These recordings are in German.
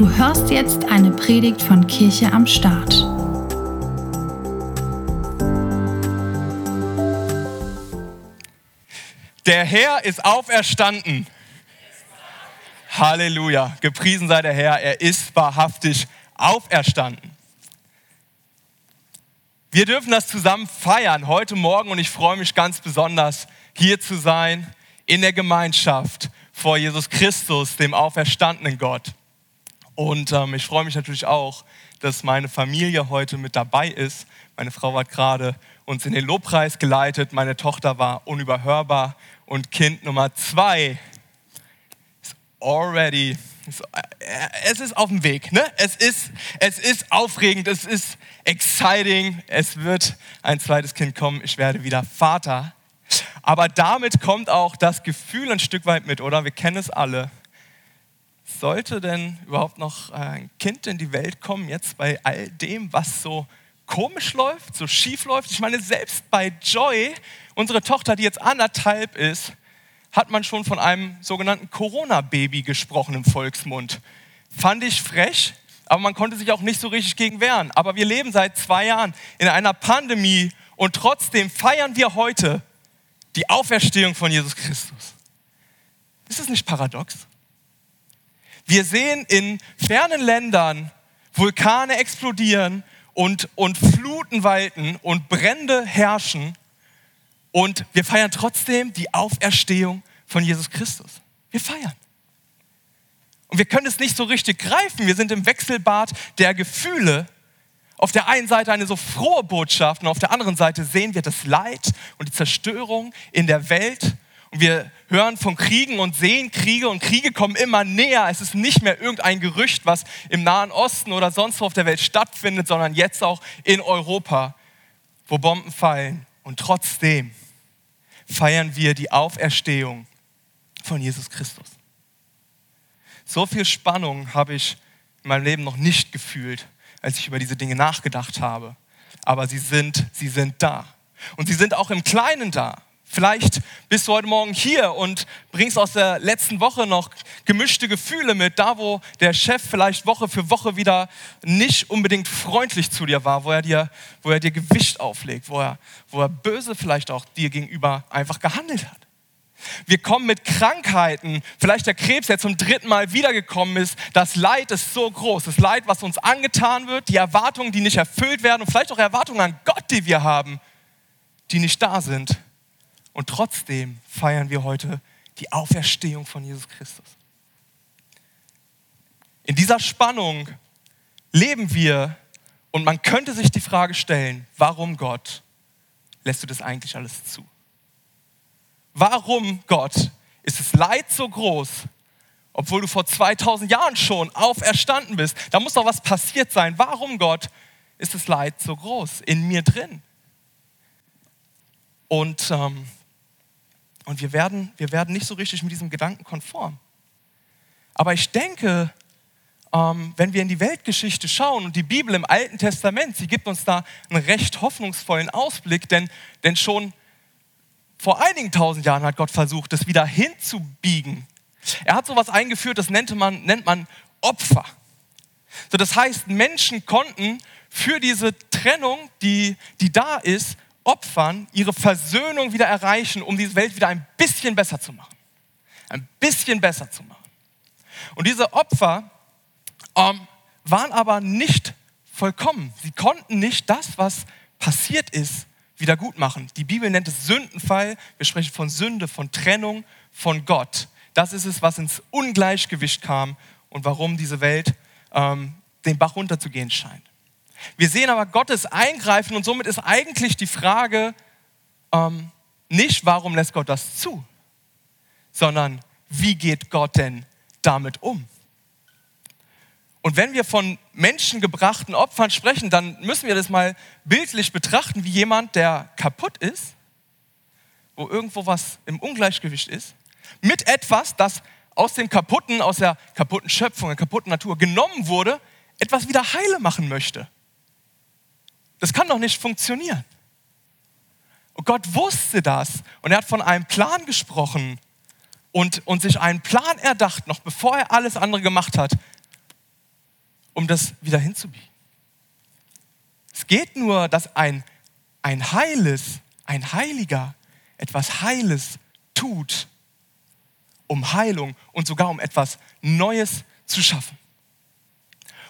Du hörst jetzt eine Predigt von Kirche am Start. Der Herr ist auferstanden. Halleluja. Gepriesen sei der Herr. Er ist wahrhaftig auferstanden. Wir dürfen das zusammen feiern heute Morgen und ich freue mich ganz besonders, hier zu sein in der Gemeinschaft vor Jesus Christus, dem auferstandenen Gott. Und ähm, ich freue mich natürlich auch, dass meine Familie heute mit dabei ist. Meine Frau hat gerade uns in den Lobpreis geleitet. Meine Tochter war unüberhörbar. Und Kind Nummer zwei ist already, äh, es ist auf dem Weg. Ne? Es, ist, es ist aufregend, es ist exciting. Es wird ein zweites Kind kommen. Ich werde wieder Vater. Aber damit kommt auch das Gefühl ein Stück weit mit, oder? Wir kennen es alle. Sollte denn überhaupt noch ein Kind in die Welt kommen, jetzt bei all dem, was so komisch läuft, so schief läuft? Ich meine, selbst bei Joy, unsere Tochter, die jetzt anderthalb ist, hat man schon von einem sogenannten Corona-Baby gesprochen im Volksmund. Fand ich frech, aber man konnte sich auch nicht so richtig gegen wehren. Aber wir leben seit zwei Jahren in einer Pandemie und trotzdem feiern wir heute die Auferstehung von Jesus Christus. Ist das nicht paradox? Wir sehen in fernen Ländern Vulkane explodieren und, und Fluten walten und Brände herrschen und wir feiern trotzdem die Auferstehung von Jesus Christus. Wir feiern. Und wir können es nicht so richtig greifen. Wir sind im Wechselbad der Gefühle auf der einen Seite eine so frohe Botschaft und auf der anderen Seite sehen wir das Leid und die Zerstörung in der Welt. Und wir hören von Kriegen und sehen Kriege und Kriege kommen immer näher. Es ist nicht mehr irgendein Gerücht, was im Nahen Osten oder sonst wo auf der Welt stattfindet, sondern jetzt auch in Europa, wo Bomben fallen. Und trotzdem feiern wir die Auferstehung von Jesus Christus. So viel Spannung habe ich in meinem Leben noch nicht gefühlt als ich über diese Dinge nachgedacht habe. Aber sie sind, sie sind da. Und sie sind auch im Kleinen da. Vielleicht bist du heute Morgen hier und bringst aus der letzten Woche noch gemischte Gefühle mit, da wo der Chef vielleicht Woche für Woche wieder nicht unbedingt freundlich zu dir war, wo er dir, wo er dir Gewicht auflegt, wo er, wo er böse vielleicht auch dir gegenüber einfach gehandelt hat. Wir kommen mit Krankheiten, vielleicht der Krebs, der zum dritten Mal wiedergekommen ist. Das Leid ist so groß. Das Leid, was uns angetan wird, die Erwartungen, die nicht erfüllt werden und vielleicht auch Erwartungen an Gott, die wir haben, die nicht da sind. Und trotzdem feiern wir heute die Auferstehung von Jesus Christus. In dieser Spannung leben wir und man könnte sich die Frage stellen, warum Gott lässt du das eigentlich alles zu? Warum, Gott, ist das Leid so groß, obwohl du vor 2000 Jahren schon auferstanden bist? Da muss doch was passiert sein. Warum, Gott, ist das Leid so groß in mir drin? Und, ähm, und wir, werden, wir werden nicht so richtig mit diesem Gedanken konform. Aber ich denke, ähm, wenn wir in die Weltgeschichte schauen und die Bibel im Alten Testament, sie gibt uns da einen recht hoffnungsvollen Ausblick, denn, denn schon vor einigen tausend Jahren hat Gott versucht, das wieder hinzubiegen. Er hat sowas eingeführt, das nennt man, nennt man Opfer. So, das heißt, Menschen konnten für diese Trennung, die, die da ist, opfern, ihre Versöhnung wieder erreichen, um diese Welt wieder ein bisschen besser zu machen. Ein bisschen besser zu machen. Und diese Opfer ähm, waren aber nicht vollkommen. Sie konnten nicht das, was passiert ist, wieder gut machen. Die Bibel nennt es Sündenfall. Wir sprechen von Sünde, von Trennung von Gott. Das ist es, was ins Ungleichgewicht kam und warum diese Welt ähm, den Bach runterzugehen scheint. Wir sehen aber Gottes Eingreifen und somit ist eigentlich die Frage ähm, nicht, warum lässt Gott das zu, sondern wie geht Gott denn damit um? Und wenn wir von menschengebrachten Opfern sprechen, dann müssen wir das mal bildlich betrachten, wie jemand, der kaputt ist, wo irgendwo was im Ungleichgewicht ist, mit etwas, das aus dem kaputten, aus der kaputten Schöpfung, der kaputten Natur genommen wurde, etwas wieder heile machen möchte. Das kann doch nicht funktionieren. Und Gott wusste das und er hat von einem Plan gesprochen und, und sich einen Plan erdacht, noch bevor er alles andere gemacht hat, um das wieder hinzubiegen. Es geht nur, dass ein, ein Heiles, ein Heiliger etwas Heiles tut, um Heilung und sogar um etwas Neues zu schaffen.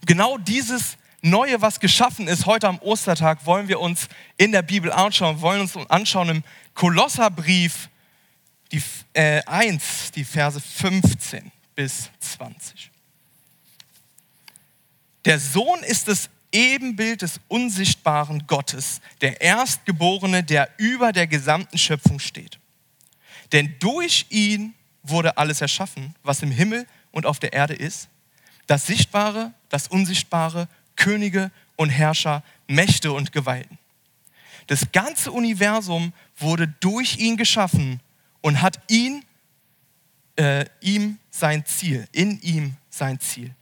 Und genau dieses Neue, was geschaffen ist, heute am Ostertag, wollen wir uns in der Bibel anschauen, wollen uns anschauen im Kolosserbrief die, äh, 1, die Verse 15 bis 20. Der Sohn ist das Ebenbild des unsichtbaren Gottes, der Erstgeborene, der über der gesamten Schöpfung steht. Denn durch ihn wurde alles erschaffen, was im Himmel und auf der Erde ist, das Sichtbare, das Unsichtbare, Könige und Herrscher, Mächte und Gewalten. Das ganze Universum wurde durch ihn geschaffen und hat ihn, äh, ihm sein Ziel, in ihm sein Ziel.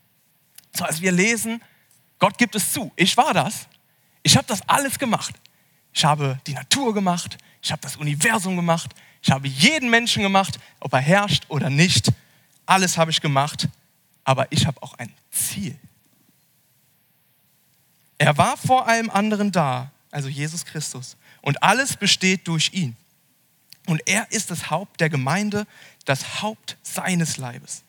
So, als wir lesen, Gott gibt es zu, ich war das, ich habe das alles gemacht. Ich habe die Natur gemacht, ich habe das Universum gemacht, ich habe jeden Menschen gemacht, ob er herrscht oder nicht. Alles habe ich gemacht, aber ich habe auch ein Ziel. Er war vor allem anderen da, also Jesus Christus, und alles besteht durch ihn. Und er ist das Haupt der Gemeinde, das Haupt seines Leibes.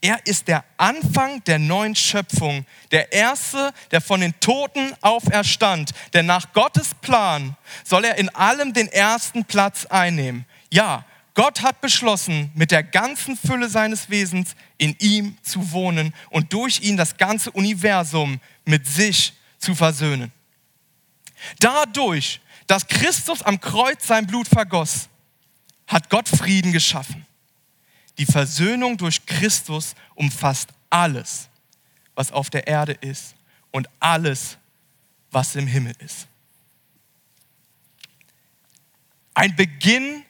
Er ist der Anfang der neuen Schöpfung, der Erste, der von den Toten auferstand. Denn nach Gottes Plan soll er in allem den ersten Platz einnehmen. Ja, Gott hat beschlossen, mit der ganzen Fülle seines Wesens in ihm zu wohnen und durch ihn das ganze Universum mit sich zu versöhnen. Dadurch, dass Christus am Kreuz sein Blut vergoss, hat Gott Frieden geschaffen. Die Versöhnung durch Christus umfasst alles, was auf der Erde ist und alles, was im Himmel ist. Ein Beginn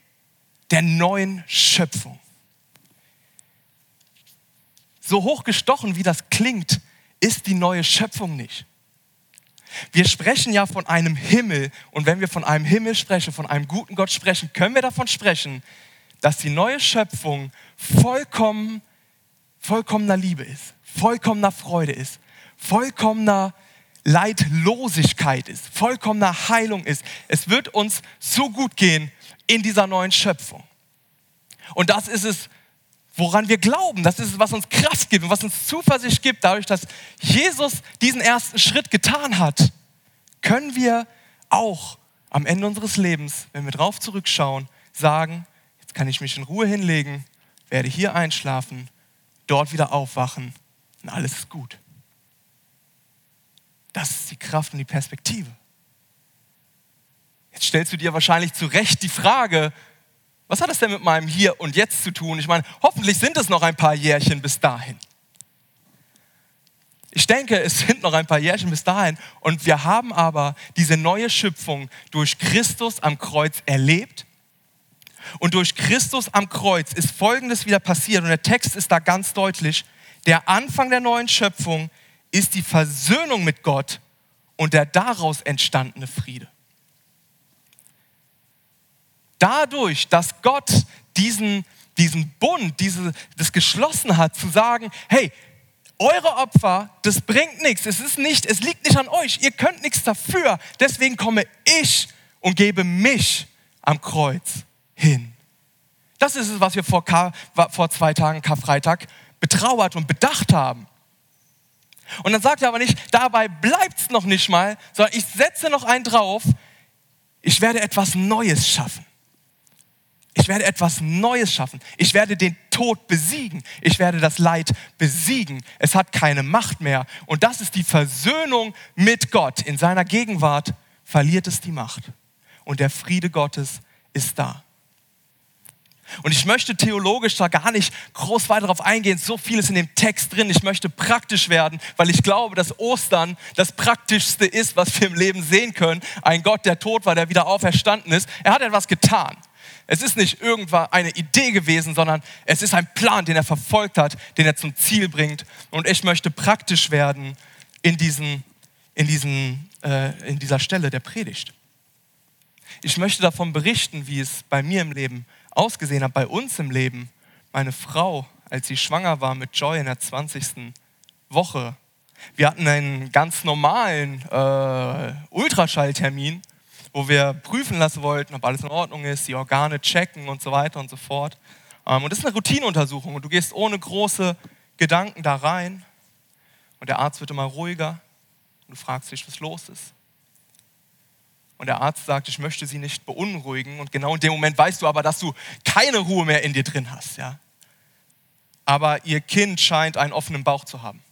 der neuen Schöpfung. So hochgestochen wie das klingt, ist die neue Schöpfung nicht. Wir sprechen ja von einem Himmel und wenn wir von einem Himmel sprechen, von einem guten Gott sprechen, können wir davon sprechen, dass die neue Schöpfung vollkommen, vollkommener Liebe ist, vollkommener Freude ist, vollkommener Leidlosigkeit ist, vollkommener Heilung ist. Es wird uns so gut gehen in dieser neuen Schöpfung. Und das ist es, woran wir glauben. Das ist es, was uns Kraft gibt und was uns Zuversicht gibt. Dadurch, dass Jesus diesen ersten Schritt getan hat, können wir auch am Ende unseres Lebens, wenn wir drauf zurückschauen, sagen, jetzt kann ich mich in Ruhe hinlegen, werde hier einschlafen, dort wieder aufwachen und alles ist gut. Das ist die Kraft und die Perspektive. Jetzt stellst du dir wahrscheinlich zu Recht die Frage, was hat das denn mit meinem Hier und Jetzt zu tun? Ich meine, hoffentlich sind es noch ein paar Jährchen bis dahin. Ich denke, es sind noch ein paar Jährchen bis dahin und wir haben aber diese neue Schöpfung durch Christus am Kreuz erlebt. Und durch Christus am Kreuz ist Folgendes wieder passiert und der Text ist da ganz deutlich. Der Anfang der neuen Schöpfung ist die Versöhnung mit Gott und der daraus entstandene Friede. Dadurch, dass Gott diesen, diesen Bund, diese, das geschlossen hat, zu sagen, hey, eure Opfer, das bringt nichts. Es ist nicht, es liegt nicht an euch. Ihr könnt nichts dafür. Deswegen komme ich und gebe mich am Kreuz hin. Das ist es, was wir vor, vor zwei Tagen Karfreitag betrauert und bedacht haben. Und dann sagt er aber nicht, dabei bleibt es noch nicht mal, sondern ich setze noch einen drauf, ich werde etwas Neues schaffen. Ich werde etwas Neues schaffen. Ich werde den Tod besiegen. Ich werde das Leid besiegen. Es hat keine Macht mehr. Und das ist die Versöhnung mit Gott. In seiner Gegenwart verliert es die Macht. Und der Friede Gottes ist da. Und ich möchte theologisch da gar nicht groß weiter darauf eingehen. So viel ist in dem Text drin. Ich möchte praktisch werden, weil ich glaube, dass Ostern das Praktischste ist, was wir im Leben sehen können. Ein Gott, der tot war, der wieder auferstanden ist. Er hat etwas getan. Es ist nicht irgendwann eine Idee gewesen, sondern es ist ein Plan, den er verfolgt hat, den er zum Ziel bringt. Und ich möchte praktisch werden in, diesen, in, diesen, äh, in dieser Stelle der Predigt. Ich möchte davon berichten, wie es bei mir im Leben ausgesehen hat, bei uns im Leben. Meine Frau, als sie schwanger war mit Joy in der 20. Woche, Wir hatten einen ganz normalen äh, Ultraschalltermin, wo wir prüfen lassen wollten, ob alles in Ordnung ist, die Organe checken und so weiter und so fort. Ähm, und das ist eine Routineuntersuchung und du gehst ohne große Gedanken da rein und der Arzt wird immer ruhiger und du fragst dich, was los ist. Und der Arzt sagt, ich möchte sie nicht beunruhigen. Und genau in dem Moment weißt du aber, dass du keine Ruhe mehr in dir drin hast. Ja? Aber ihr Kind scheint einen offenen Bauch zu haben.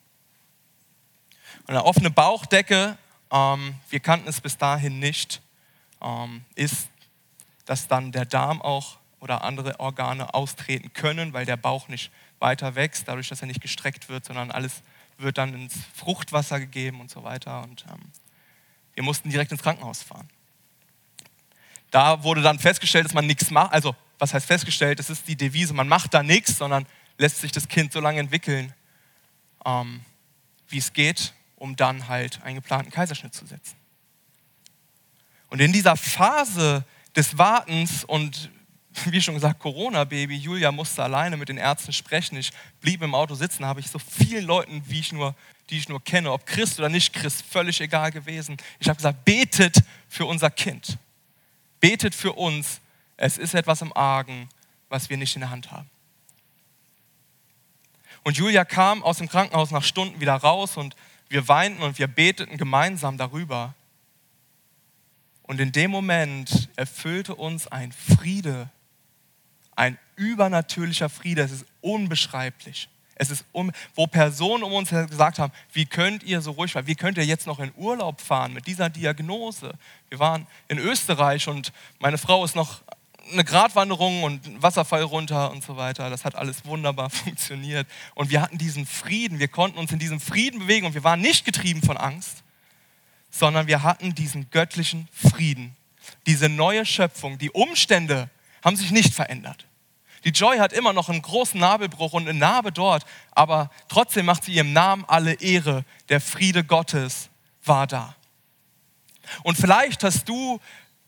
Und eine offene Bauchdecke, ähm, wir kannten es bis dahin nicht, ähm, ist, dass dann der Darm auch oder andere Organe austreten können, weil der Bauch nicht weiter wächst, dadurch, dass er nicht gestreckt wird, sondern alles wird dann ins Fruchtwasser gegeben und so weiter. Und ähm, wir mussten direkt ins Krankenhaus fahren. Da wurde dann festgestellt, dass man nichts macht. Also, was heißt festgestellt? Das ist die Devise, man macht da nichts, sondern lässt sich das Kind so lange entwickeln, ähm, wie es geht, um dann halt einen geplanten Kaiserschnitt zu setzen. Und in dieser Phase des Wartens und wie schon gesagt, Corona-Baby, Julia musste alleine mit den Ärzten sprechen. Ich blieb im Auto sitzen, habe ich so vielen Leuten, wie ich nur, die ich nur kenne, ob Christ oder nicht Christ, völlig egal gewesen. Ich habe gesagt, betet für unser Kind. Betet für uns. Es ist etwas im Argen, was wir nicht in der Hand haben. Und Julia kam aus dem Krankenhaus nach Stunden wieder raus und wir weinten und wir beteten gemeinsam darüber. Und in dem Moment erfüllte uns ein Friede, ein übernatürlicher Friede. Es ist unbeschreiblich. Es ist um, wo Personen um uns gesagt haben, wie könnt ihr so ruhig bleiben? Wie könnt ihr jetzt noch in Urlaub fahren mit dieser Diagnose? Wir waren in Österreich und meine Frau ist noch eine Gratwanderung und Wasserfall runter und so weiter. Das hat alles wunderbar funktioniert. Und wir hatten diesen Frieden. Wir konnten uns in diesem Frieden bewegen und wir waren nicht getrieben von Angst, sondern wir hatten diesen göttlichen Frieden. Diese neue Schöpfung. Die Umstände haben sich nicht verändert. Die Joy hat immer noch einen großen Nabelbruch und eine Narbe dort, aber trotzdem macht sie ihrem Namen alle Ehre. Der Friede Gottes war da. Und vielleicht hast du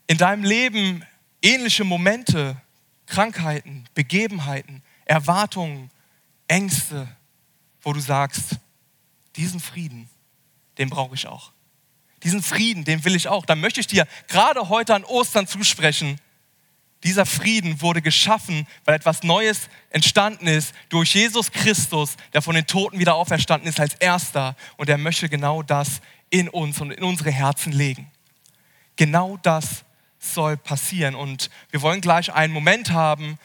in deinem Leben ähnliche Momente, Krankheiten, Begebenheiten, Erwartungen, Ängste, wo du sagst, diesen Frieden, den brauche ich auch. Diesen Frieden, den will ich auch. Da möchte ich dir gerade heute an Ostern zusprechen. Dieser Frieden wurde geschaffen, weil etwas Neues entstanden ist durch Jesus Christus, der von den Toten wieder auferstanden ist als Erster. Und er möchte genau das in uns und in unsere Herzen legen. Genau das soll passieren. Und wir wollen gleich einen Moment haben,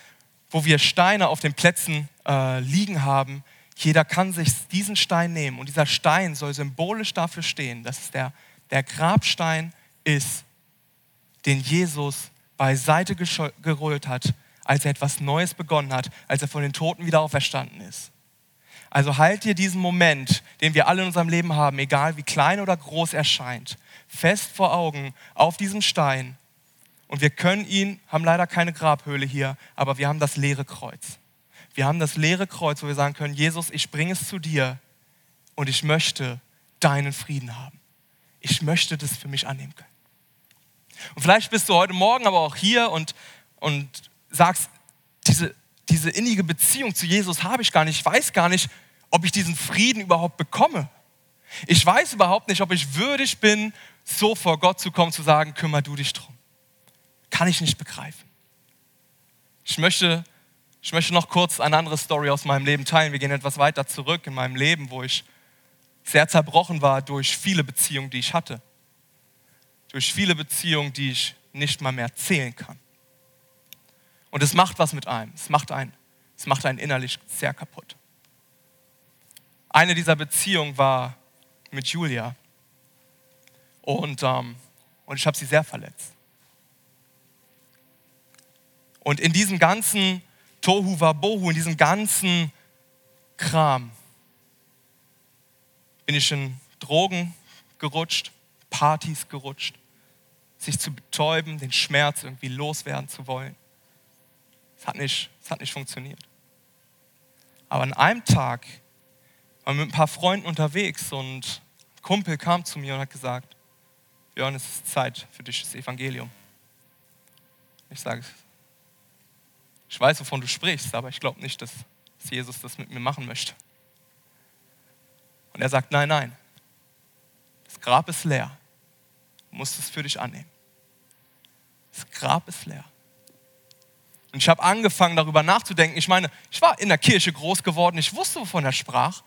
wo wir Steine auf den Plätzen äh, liegen haben. Jeder kann sich diesen Stein nehmen und dieser Stein soll symbolisch dafür stehen, dass es der, der Grabstein ist, den Jesus beiseite gerollt hat, als er etwas Neues begonnen hat, als er von den Toten wieder auferstanden ist. Also halt dir diesen Moment, den wir alle in unserem Leben haben, egal wie klein oder groß er scheint, fest vor Augen auf diesem Stein. Und wir können ihn, haben leider keine Grabhöhle hier, aber wir haben das leere Kreuz. Wir haben das leere Kreuz, wo wir sagen können, Jesus, ich bringe es zu dir und ich möchte deinen Frieden haben. Ich möchte das für mich annehmen können. Und vielleicht bist du heute Morgen aber auch hier und, und sagst, diese, diese innige Beziehung zu Jesus habe ich gar nicht. Ich weiß gar nicht, ob ich diesen Frieden überhaupt bekomme. Ich weiß überhaupt nicht, ob ich würdig bin, so vor Gott zu kommen, zu sagen, kümmere du dich drum. Kann ich nicht begreifen. Ich möchte, ich möchte noch kurz eine andere Story aus meinem Leben teilen. Wir gehen etwas weiter zurück in meinem Leben, wo ich sehr zerbrochen war durch viele Beziehungen, die ich hatte durch viele Beziehungen, die ich nicht mal mehr zählen kann. Und es macht was mit einem. Es macht einen, es macht einen innerlich sehr kaputt. Eine dieser Beziehungen war mit Julia. Und, ähm, und ich habe sie sehr verletzt. Und in diesem ganzen Tohu Wabohu, in diesem ganzen Kram, bin ich in Drogen gerutscht, Partys gerutscht, sich zu betäuben, den Schmerz irgendwie loswerden zu wollen. Es hat nicht, es hat nicht funktioniert. Aber an einem Tag waren wir mit ein paar Freunden unterwegs und ein Kumpel kam zu mir und hat gesagt, Björn, es ist Zeit für dich, das Evangelium. Ich sage, ich weiß, wovon du sprichst, aber ich glaube nicht, dass Jesus das mit mir machen möchte. Und er sagt, nein, nein, Das Grab ist leer. Du musst es für dich annehmen. Das Grab ist leer. Und ich habe angefangen, darüber nachzudenken. Ich meine, ich war in der Kirche groß geworden, ich wusste, wovon er sprach.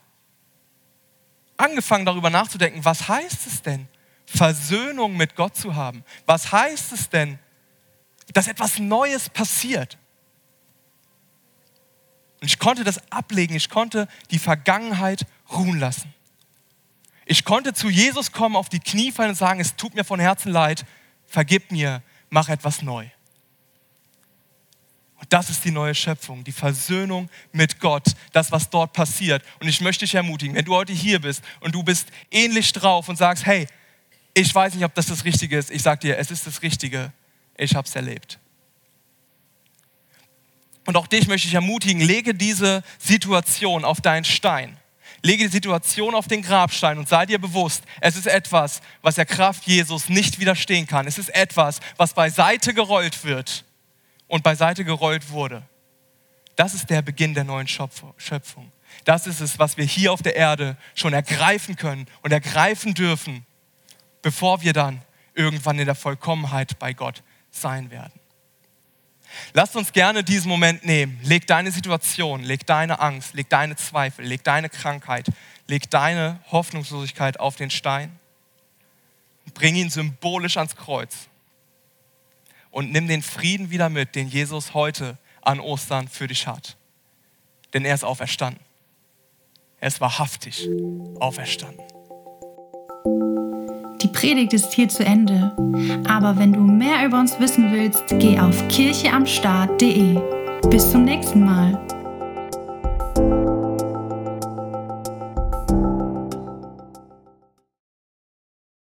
Angefangen, darüber nachzudenken, was heißt es denn, Versöhnung mit Gott zu haben? Was heißt es denn, dass etwas Neues passiert? Und ich konnte das ablegen, ich konnte die Vergangenheit ruhen lassen. Ich konnte zu Jesus kommen, auf die Knie fallen und sagen, es tut mir von Herzen leid, vergib mir, mach etwas neu. Und das ist die neue Schöpfung, die Versöhnung mit Gott, das, was dort passiert. Und ich möchte dich ermutigen, wenn du heute hier bist und du bist ähnlich drauf und sagst, hey, ich weiß nicht, ob das das Richtige ist, ich sage dir, es ist das Richtige, ich habe es erlebt. Und auch dich möchte ich ermutigen, lege diese Situation auf deinen Stein. Lege die Situation auf den Grabstein und sei dir bewusst, es ist etwas, was der Kraft Jesus nicht widerstehen kann. Es ist etwas, was beiseite gerollt wird und beiseite gerollt wurde. Das ist der Beginn der neuen Schöpfung. Das ist es, was wir hier auf der Erde schon ergreifen können und ergreifen dürfen, bevor wir dann irgendwann in der Vollkommenheit bei Gott sein werden. Lasst uns gerne diesen Moment nehmen. Leg deine Situation, leg deine Angst, leg deine Zweifel, leg deine Krankheit, leg deine Hoffnungslosigkeit auf den Stein. Bring ihn symbolisch ans Kreuz. Und nimm den Frieden wieder mit, den Jesus heute an Ostern für dich hat. Denn er ist auferstanden. Er ist wahrhaftig auferstanden. Predigt ist hier zu Ende. Aber wenn du mehr über uns wissen willst, geh auf kircheamstart.de. Bis zum nächsten Mal.